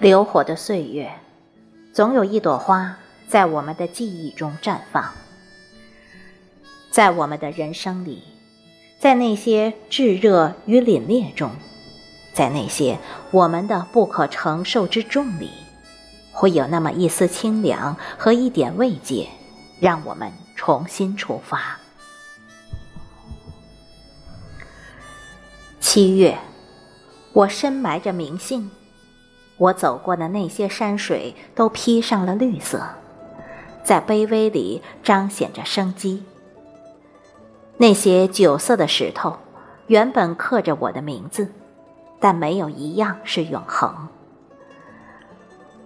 流火的岁月，总有一朵花在我们的记忆中绽放。在我们的人生里，在那些炙热与凛冽中，在那些我们的不可承受之重里，会有那么一丝清凉和一点慰藉，让我们重新出发。七月，我深埋着明信，我走过的那些山水都披上了绿色，在卑微里彰显着生机。那些酒色的石头，原本刻着我的名字，但没有一样是永恒。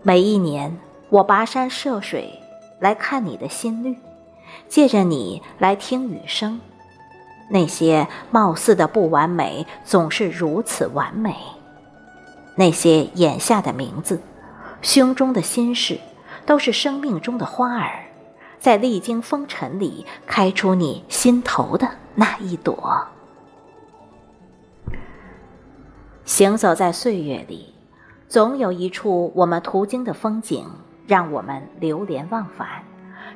每一年，我跋山涉水来看你的心率，借着你来听雨声。那些貌似的不完美，总是如此完美。那些眼下的名字，胸中的心事，都是生命中的花儿，在历经风尘里开出你心头的那一朵。行走在岁月里，总有一处我们途经的风景，让我们流连忘返，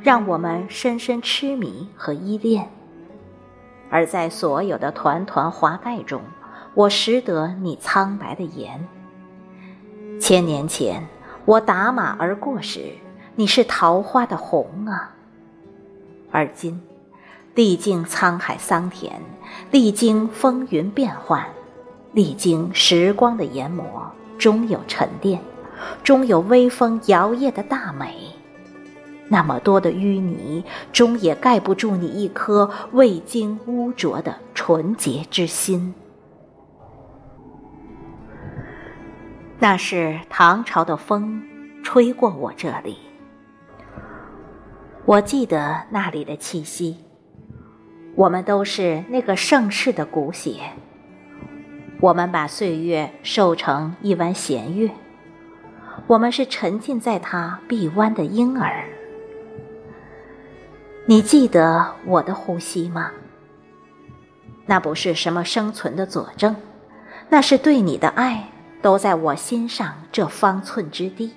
让我们深深痴迷和依恋。而在所有的团团华盖中，我识得你苍白的颜。千年前，我打马而过时，你是桃花的红啊。而今，历经沧海桑田，历经风云变幻，历经时光的研磨，终有沉淀，终有微风摇曳的大美。那么多的淤泥，终也盖不住你一颗未经污浊的纯洁之心。那是唐朝的风，吹过我这里。我记得那里的气息。我们都是那个盛世的骨血。我们把岁月瘦成一弯弦月。我们是沉浸在它臂弯的婴儿。你记得我的呼吸吗？那不是什么生存的佐证，那是对你的爱都在我心上这方寸之地，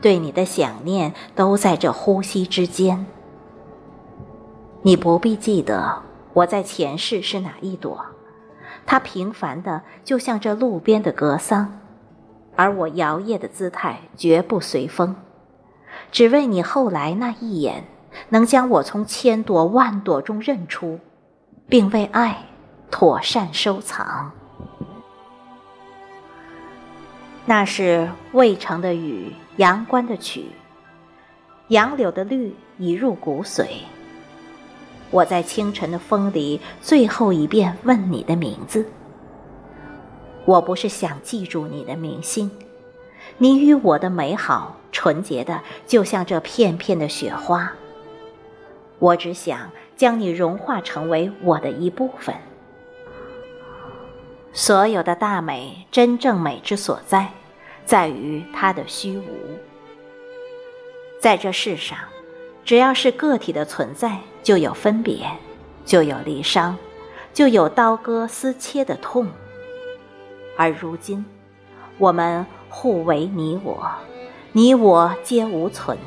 对你的想念都在这呼吸之间。你不必记得我在前世是哪一朵，它平凡的就像这路边的格桑，而我摇曳的姿态绝不随风，只为你后来那一眼。能将我从千朵万朵中认出，并为爱妥善收藏。那是渭城的雨，阳关的曲，杨柳的绿已入骨髓。我在清晨的风里，最后一遍问你的名字。我不是想记住你的名姓，你与我的美好，纯洁的就像这片片的雪花。我只想将你融化成为我的一部分。所有的大美，真正美之所在，在于它的虚无。在这世上，只要是个体的存在，就有分别，就有离伤，就有刀割丝切的痛。而如今，我们互为你我，你我皆无存。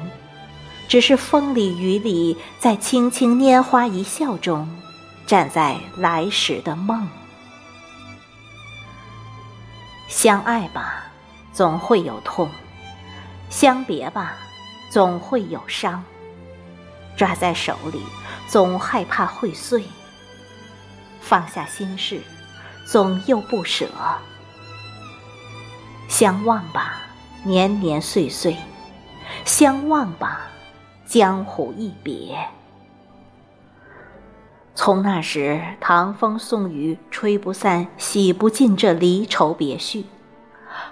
只是风里雨里，在轻轻拈花一笑中，站在来时的梦。相爱吧，总会有痛；相别吧，总会有伤。抓在手里，总害怕会碎；放下心事，总又不舍。相望吧，年年岁岁；相望吧。江湖一别，从那时唐风送雨，吹不散，洗不尽这离愁别绪。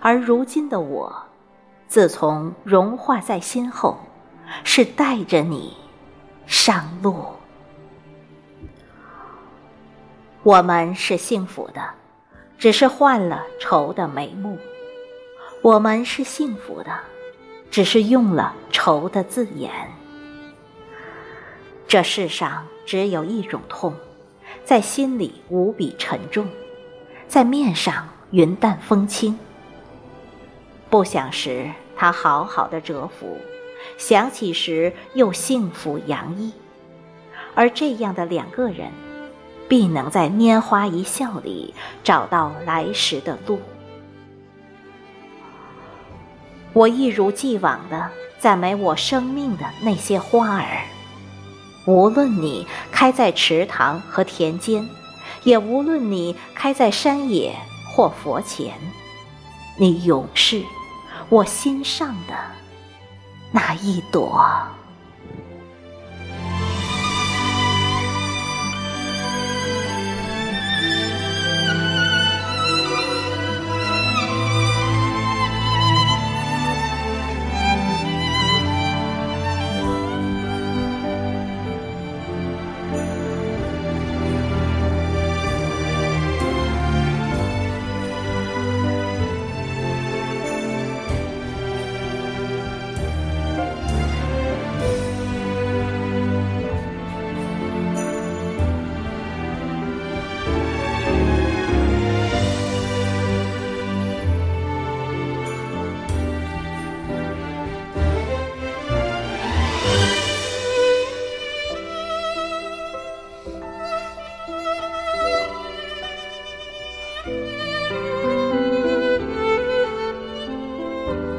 而如今的我，自从融化在心后，是带着你上路。我们是幸福的，只是换了愁的眉目；我们是幸福的，只是用了愁的字眼。这世上只有一种痛，在心里无比沉重，在面上云淡风轻。不想时，他好好的蛰伏；想起时，又幸福洋溢。而这样的两个人，必能在拈花一笑里找到来时的路。我一如既往的赞美我生命的那些花儿，无论你开在池塘和田间，也无论你开在山野或佛前，你永是我心上的那一朵。Bye.